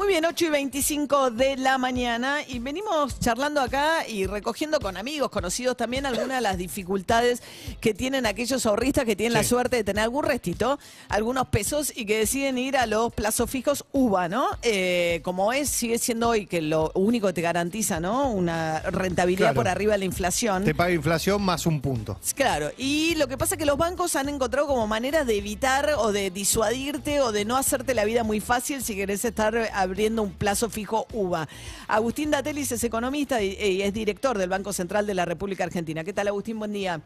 Muy bien, 8 y 25 de la mañana y venimos charlando acá y recogiendo con amigos, conocidos también, algunas de las dificultades que tienen aquellos ahorristas que tienen la suerte de tener algún restito, algunos pesos y que deciden ir a los plazos fijos UVA, ¿no? Eh, como es, sigue siendo hoy que lo único que te garantiza, ¿no? Una rentabilidad Claro. por arriba de la inflación. Te paga inflación más un punto. Claro, y lo que pasa es que los bancos han encontrado como maneras de evitar o de disuadirte o de no hacerte la vida muy fácil si querés estar abriendo un plazo fijo UVA. Agustín Datelis es economista y, y es director del Banco Central de la República Argentina. ¿Qué tal, Agustín? Buen día.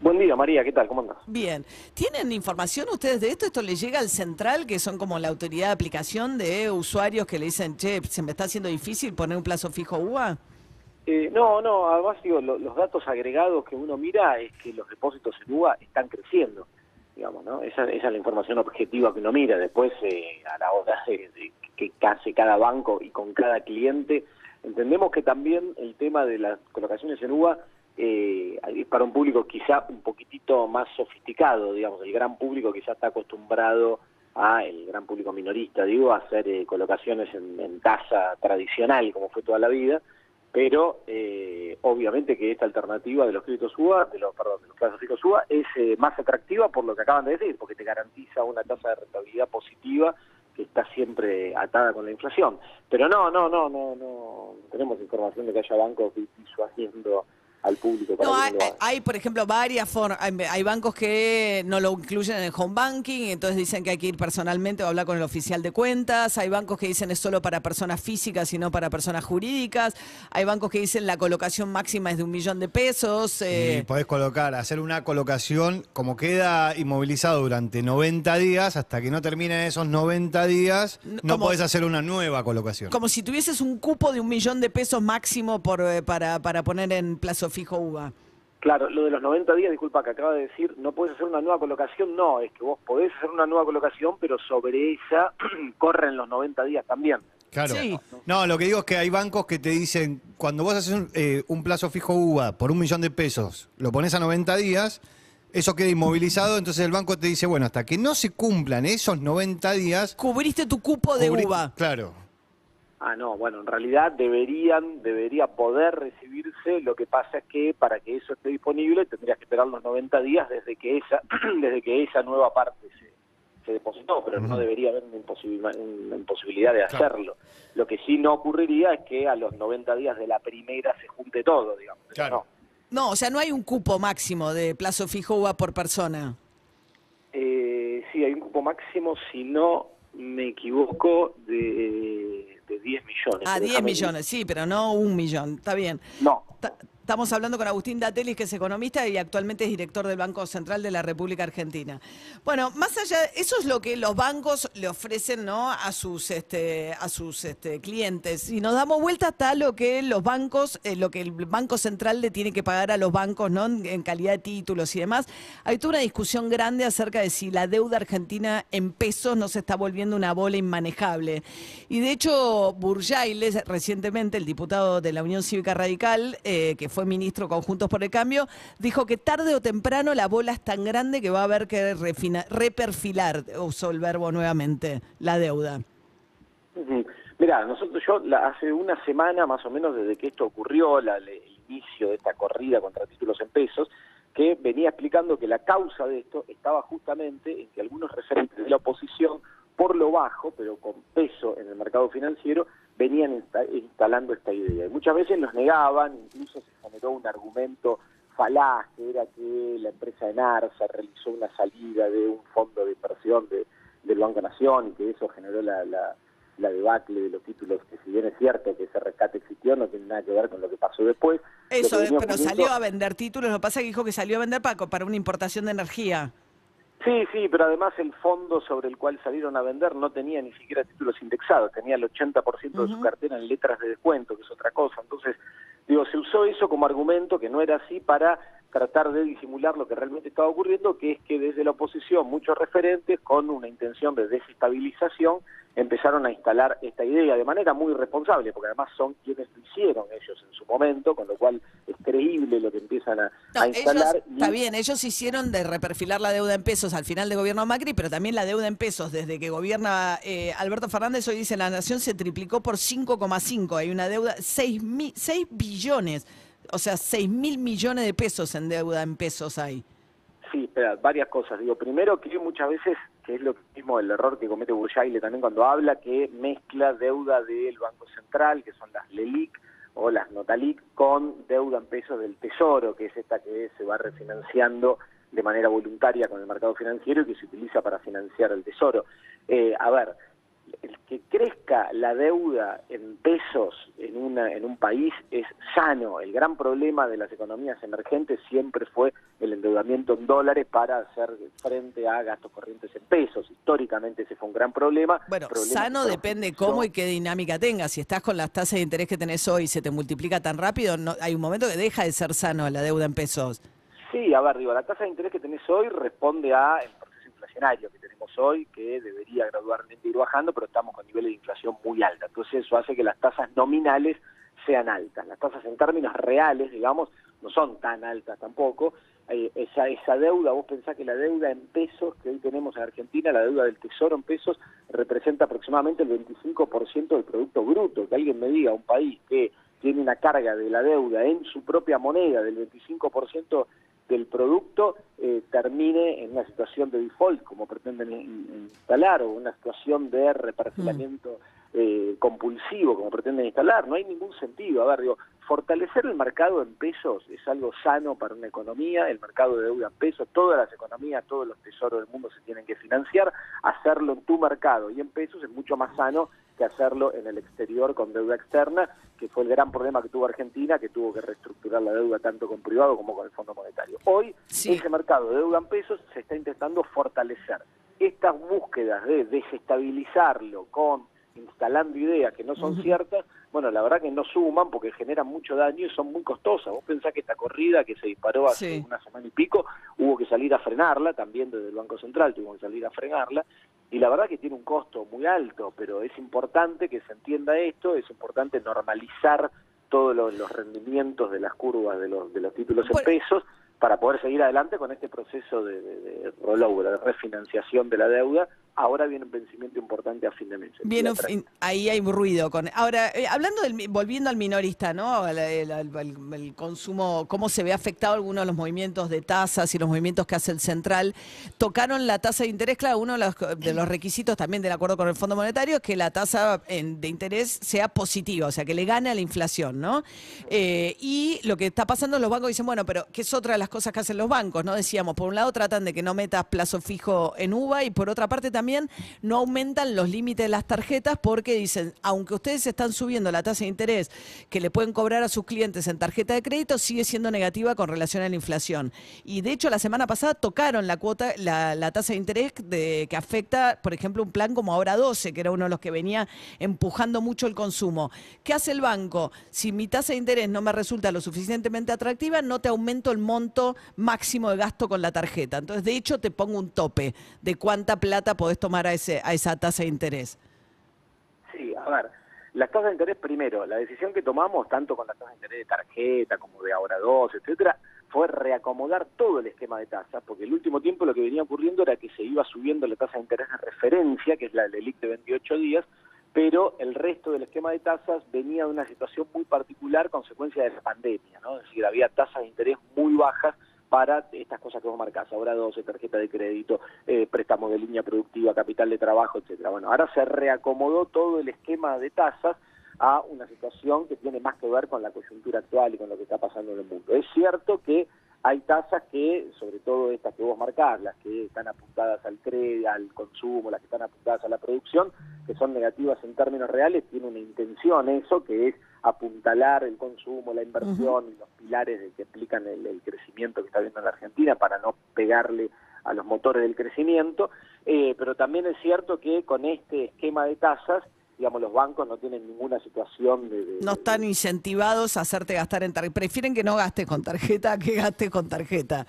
Buen día, María, ¿qué tal? ¿Cómo andas? Bien. ¿Tienen información ustedes de esto? ¿Esto le llega al central, que son como la autoridad de aplicación de usuarios que le dicen, che, se me está haciendo difícil poner un plazo fijo UVA? Eh, no, no, además digo, lo- los datos agregados que uno mira es que los depósitos en UBA están creciendo, digamos, ¿no? Esa, esa es la información objetiva que uno mira. Después, eh, a la hora de, de que hace cada banco y con cada cliente, entendemos que también el tema de las colocaciones en UBA eh, es para un público quizá un poquitito más sofisticado, digamos, el gran público quizá está acostumbrado a el gran público minorista, digo, a hacer eh, colocaciones en, en tasa tradicional como fue toda la vida, pero eh, obviamente que esta alternativa de los créditos UBA, de los, perdón, de los plazos fijos UBA, es eh, más atractiva por lo que acaban de decir, porque te garantiza una tasa de rentabilidad positiva que está siempre atada con la inflación. Pero no, no, no, no, no tenemos información de que haya bancos disuadiendo al público para No, hay, no hay, por ejemplo, varias formas. Hay, hay bancos que no lo incluyen en el home banking, entonces dicen que hay que ir personalmente o hablar con el oficial de cuentas. Hay bancos que dicen es solo para personas físicas y no para personas jurídicas. Hay bancos que dicen la colocación máxima es de un millón de pesos. eh, Y podés colocar, hacer una colocación como queda inmovilizado durante 90 días, hasta que no terminen esos 90 días, no como- podés hacer una nueva colocación. como si tuvieses un cupo de un millón de pesos máximo por, eh, para, para poner en plazo fijo UVA. Claro, lo de los 90 días, disculpa, que acaba de decir, no puedes hacer una nueva colocación, no, es que vos podés hacer una nueva colocación, pero sobre esa corren los 90 días también. Claro. Sí. No, lo que digo es que hay bancos que te dicen, cuando vos haces un, eh, un plazo fijo UVA por un millón de pesos, lo pones a 90 días, eso queda inmovilizado, entonces el banco te dice, bueno, hasta que no se cumplan esos 90 días... Cubriste tu cupo de cubrí- UVA. Claro. Ah, no, bueno, en realidad deberían, debería poder recibirse, lo que pasa es que para que eso esté disponible tendrías que esperar los 90 días desde que esa, desde que esa nueva parte se, se depositó, pero no debería haber una, imposibil- una imposibilidad de Claro. hacerlo. Lo que sí no ocurriría es que a los 90 días de la primera se junte todo, digamos. Claro. no. No, o sea, no hay un cupo máximo de plazo fijo UVA por persona. Eh, sí, hay un cupo máximo, si no me equivoco, de, de 10 millones. Ah, Pero 10 déjame- millones, sí, pero no un millón. Está bien. No, Ta- Estamos hablando con Agustín Datelis, que es economista y actualmente es director del Banco Central de la República Argentina. Bueno, más allá, eso es lo que los bancos le ofrecen ¿no? a sus, este, a sus este, clientes. Y nos damos vuelta hasta lo que los bancos, eh, lo que el Banco Central le tiene que pagar a los bancos ¿no? en, calidad de títulos y demás. Hay toda una discusión grande acerca de si la deuda argentina en pesos no se está volviendo una bola inmanejable. Y de hecho, Burjailes, recientemente, el diputado de la Unión Cívica Radical, eh, que fue ministro Conjuntos por el Cambio, dijo que tarde o temprano la bola es tan grande que va a haber que reperfilar, uso el verbo nuevamente, la deuda. Mirá, nosotros yo hace una semana más o menos desde que esto ocurrió, el inicio de esta corrida contra títulos en pesos, que venía explicando que la causa de esto estaba justamente en que algunos referentes de la oposición, por lo bajo, pero con peso en el mercado financiero, venían insta- instalando esta idea. Y muchas veces los negaban, incluso se generó un argumento falaz, que era que la empresa Enarsa realizó una salida de un fondo de inversión de, del Banco Nación y que eso generó la, la, la debacle de los títulos, que si bien es cierto que ese rescate existió, no tiene nada que ver con lo que pasó después. Eso, pero salió a vender títulos, lo que pasa es que dijo que salió a vender para, para una importación de energía. Sí, sí, pero además el fondo sobre el cual salieron a vender no tenía ni siquiera títulos indexados, tenía el 80% de su cartera en letras de descuento, que es otra cosa. Entonces, digo, se usó eso como argumento, que no era así, para tratar de disimular lo que realmente estaba ocurriendo, que es que desde la oposición muchos referentes con una intención de desestabilización empezaron a instalar esta idea de manera muy responsable, porque además son quienes lo hicieron ellos en su momento, con lo cual es creíble lo que empiezan a, No, a ellos, instalar. y- está bien, ellos hicieron de reperfilar la deuda en pesos al final de gobierno Macri, pero también la deuda en pesos desde que gobierna eh, Alberto Fernández, hoy dice la nación se triplicó por 5,5, hay una deuda, 6, mi- 6 billones, o sea, 6 mil millones de pesos en deuda en pesos hay. Sí, espera, varias cosas. Digo, primero que muchas veces, que es lo mismo el error que comete Burjaile también cuando habla, que mezcla deuda del Banco Central, que son las LELIC o las Notalic, con deuda en pesos del Tesoro, que es esta que se va refinanciando de manera voluntaria con el mercado financiero y que se utiliza para financiar el Tesoro. Eh, a ver, el que crezca la deuda en pesos en, una, en un país es sano. El gran problema de las economías emergentes siempre fue el endeudamiento en dólares para hacer frente a gastos corrientes en pesos. Históricamente ese fue un gran problema. Bueno, Problema sano depende cómo y qué dinámica tengas. Si estás con las tasas de interés que tenés hoy y se te multiplica tan rápido, no, hay un momento que deja de ser sano la deuda en pesos. Sí, a ver, digo, la tasa de interés que tenés hoy responde a que tenemos hoy, que debería gradualmente ir bajando, pero estamos con niveles de inflación muy alta. Entonces eso hace que las tasas nominales sean altas. Las tasas en términos reales, digamos, no son tan altas tampoco. Eh, esa, esa deuda, vos pensás que la deuda en pesos que hoy tenemos en Argentina, la deuda del Tesoro en pesos, representa aproximadamente el 25% del Producto Bruto. Que alguien me diga, un país que tiene una carga de la deuda en su propia moneda del 25% del producto eh, termine en una situación de default, como pretenden in- instalar, o una situación de reperfilamiento eh, compulsivo, como pretenden instalar. No hay ningún sentido. A ver, digo, fortalecer el mercado en pesos es algo sano para una economía, el mercado de deuda en pesos, todas las economías, todos los tesoros del mundo se tienen que financiar, hacerlo en tu mercado y en pesos es mucho más sano que hacerlo en el exterior con deuda externa, que fue el gran problema que tuvo Argentina, que tuvo que reestructurar la deuda tanto con privado como con el Fondo Monetario. Hoy Sí. ese mercado de deuda en pesos se está intentando fortalecer. Estas búsquedas de desestabilizarlo con instalando ideas que no son ciertas, bueno, la verdad que no suman porque generan mucho daño y son muy costosas. Vos pensás que esta corrida que se disparó hace Sí. una semana y pico, hubo que salir a frenarla, también desde el Banco Central tuvimos que salir a frenarla, y la verdad que tiene un costo muy alto, pero es importante que se entienda esto, es importante normalizar todos los, los rendimientos de las curvas de los, de los títulos en Bueno. pesos para poder seguir adelante con este proceso de, de, de rollover, de refinanciación de la deuda. Ahora viene un vencimiento importante a fin de mes. el Bien, día un 30. fin- ahí hay ruido. con Ahora, eh, hablando del, volviendo al minorista, ¿no? El, consumo, cómo se ve afectado algunos de los movimientos de tasas y los movimientos que hace el central. Tocaron la tasa de interés, claro, uno de los, de los requisitos también del acuerdo con el Fondo Monetario es que la tasa en- de interés sea positiva, o sea, que le gane a la inflación, ¿no? Eh, y lo que está pasando, los bancos dicen, bueno, pero ¿qué es otra de las cosas que hacen los bancos? ¿no? Decíamos, por un lado tratan de que no metas plazo fijo en UVA y por otra parte también no aumentan los límites de las tarjetas porque dicen, aunque ustedes están subiendo la tasa de interés que le pueden cobrar a sus clientes en tarjeta de crédito, sigue siendo negativa con relación a la inflación. Y de hecho, la semana pasada tocaron la cuota, la, tasa de interés que afecta, por ejemplo, un plan como ahora 12, que era uno de los que venía empujando mucho el consumo. ¿Qué hace el banco? Si mi tasa de interés no me resulta lo suficientemente atractiva, no te aumento el monto máximo de gasto con la tarjeta. Entonces, de hecho, te pongo un tope de cuánta plata podés tomar a, ese, a esa tasa de interés. Sí, a ver, las tasas de interés primero, la decisión que tomamos, tanto con las tasas de interés de tarjeta como de ahora dos, etcétera, fue reacomodar todo el esquema de tasas, porque el último tiempo lo que venía ocurriendo era que se iba subiendo la tasa de interés de referencia, que es la LELIC de 28 días, pero el resto del esquema de tasas venía de una situación muy particular consecuencia de la pandemia, ¿no? Es decir, había tasas de interés muy bajas para estas cosas que vos marcás, ahora 12, tarjeta de crédito, eh, préstamo de línea productiva, capital de trabajo, etcétera. Bueno, ahora se reacomodó todo el esquema de tasas a una situación que tiene más que ver con la coyuntura actual y con lo que está pasando en el mundo. Es cierto que hay tasas que, sobre todo estas que vos marcás, las que están apuntadas al crédito, al consumo, las que están apuntadas a la producción, que son negativas en términos reales, tiene una intención eso, que es apuntalar el consumo, la inversión y los pilares de que explican el, el crecimiento que está viendo en la Argentina para no pegarle a los motores del crecimiento, eh, pero también es cierto que con este esquema de tasas digamos, los bancos no tienen ninguna situación de... de- No están incentivados a hacerte gastar en tarjeta. Prefieren que no gastes con tarjeta que gastes con tarjeta.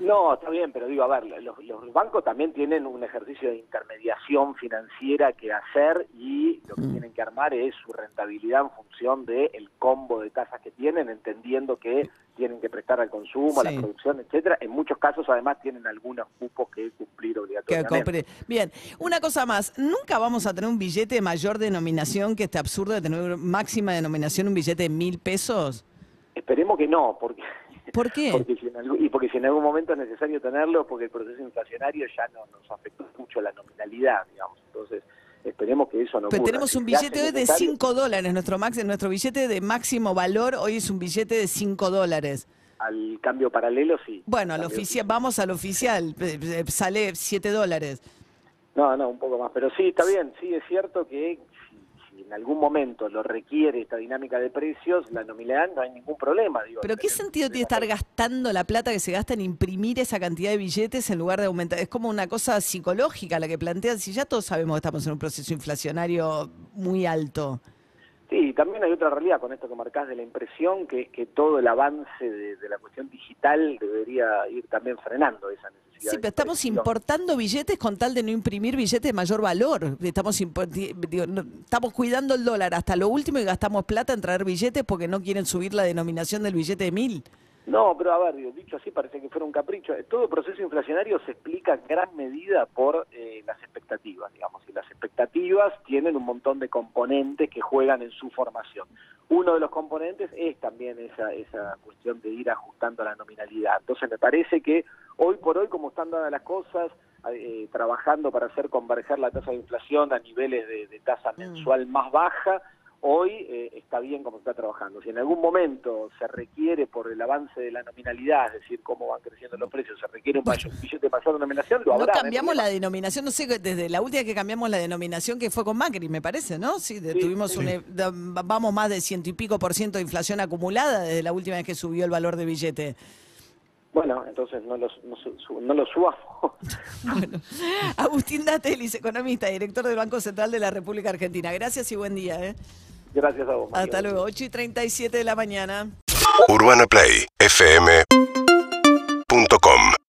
No, está bien, pero digo, a ver, los, los bancos también tienen un ejercicio de intermediación financiera que hacer y lo que tienen que armar es su rentabilidad en función del el combo de tasas que tienen, entendiendo que tienen que prestar al consumo, a la producción, etcétera. En muchos casos, además, tienen algunos cupos que cumplir obligatoriamente. Bien, una cosa más. Nunca vamos a tener un billete de mayor denominación que este absurdo de tener máxima denominación un billete de mil pesos. Esperemos que no, porque ¿Por qué? Porque si en algún- y porque si en algún momento es necesario tenerlo, porque el proceso inflacionario ya no nos afectó mucho la nominalidad, digamos. Entonces, esperemos que eso no Pero ocurra. tenemos un billete hoy de necesario, 5 dólares. Nuestro, max, nuestro billete de máximo valor hoy es un billete de 5 dólares. Al cambio paralelo, sí. Bueno, al oficial, vamos al oficial. Sale 7 dólares. No, no, un poco más. Pero sí, está bien. Sí, es cierto que en algún momento lo requiere esta dinámica de precios, la nominalidad no hay ningún problema. Digo, Pero ¿qué sentido tiene estar gastando la plata que se gasta en imprimir esa cantidad de billetes en lugar de aumentar? Es como una cosa psicológica la que plantean. Si ya todos sabemos que estamos en un proceso inflacionario muy alto. Sí, también hay otra realidad con esto que marcás de la impresión, que, que todo el avance de, de la cuestión digital debería ir también frenando esa necesidad. Sí, pero estamos importando billetes con tal de no imprimir billetes de mayor valor. Estamos, digo, no- estamos cuidando el dólar hasta lo último y gastamos plata en traer billetes porque no quieren subir la denominación del billete de mil. No, pero a ver, digo, dicho así parece que fuera un capricho. Eh, Todo proceso inflacionario se explica en gran medida por eh, las expectativas, digamos, y las expectativas tienen un montón de componentes que juegan en su formación. Uno de los componentes es también esa, esa cuestión de ir ajustando la nominalidad. Entonces me parece que hoy por hoy, como están dadas las cosas, eh, trabajando para hacer converger la tasa de inflación a niveles de, de tasa mensual más baja, hoy eh, está bien como está trabajando. Si en algún momento se requiere por el avance de la nominalidad, es decir, cómo van creciendo los precios, se requiere un, mayor- un billete de mayor denominación, lo No habrá. cambiamos la denominación, no sé, desde la última que cambiamos la denominación que fue con Macri, me parece, ¿no? Sí, de- Sí, tuvimos sí. un, e- da- vamos más de ciento y pico por ciento de inflación acumulada desde la última vez que subió el valor de billete. Bueno, entonces no, los, no, su- su- no lo subamos. Bueno, Agustín Datelis, economista, director del Banco Central de la República Argentina. Gracias y buen día. ¿eh? Gracias a vos. María. Hasta luego, 8 y 37 de la mañana. Urbana Play fm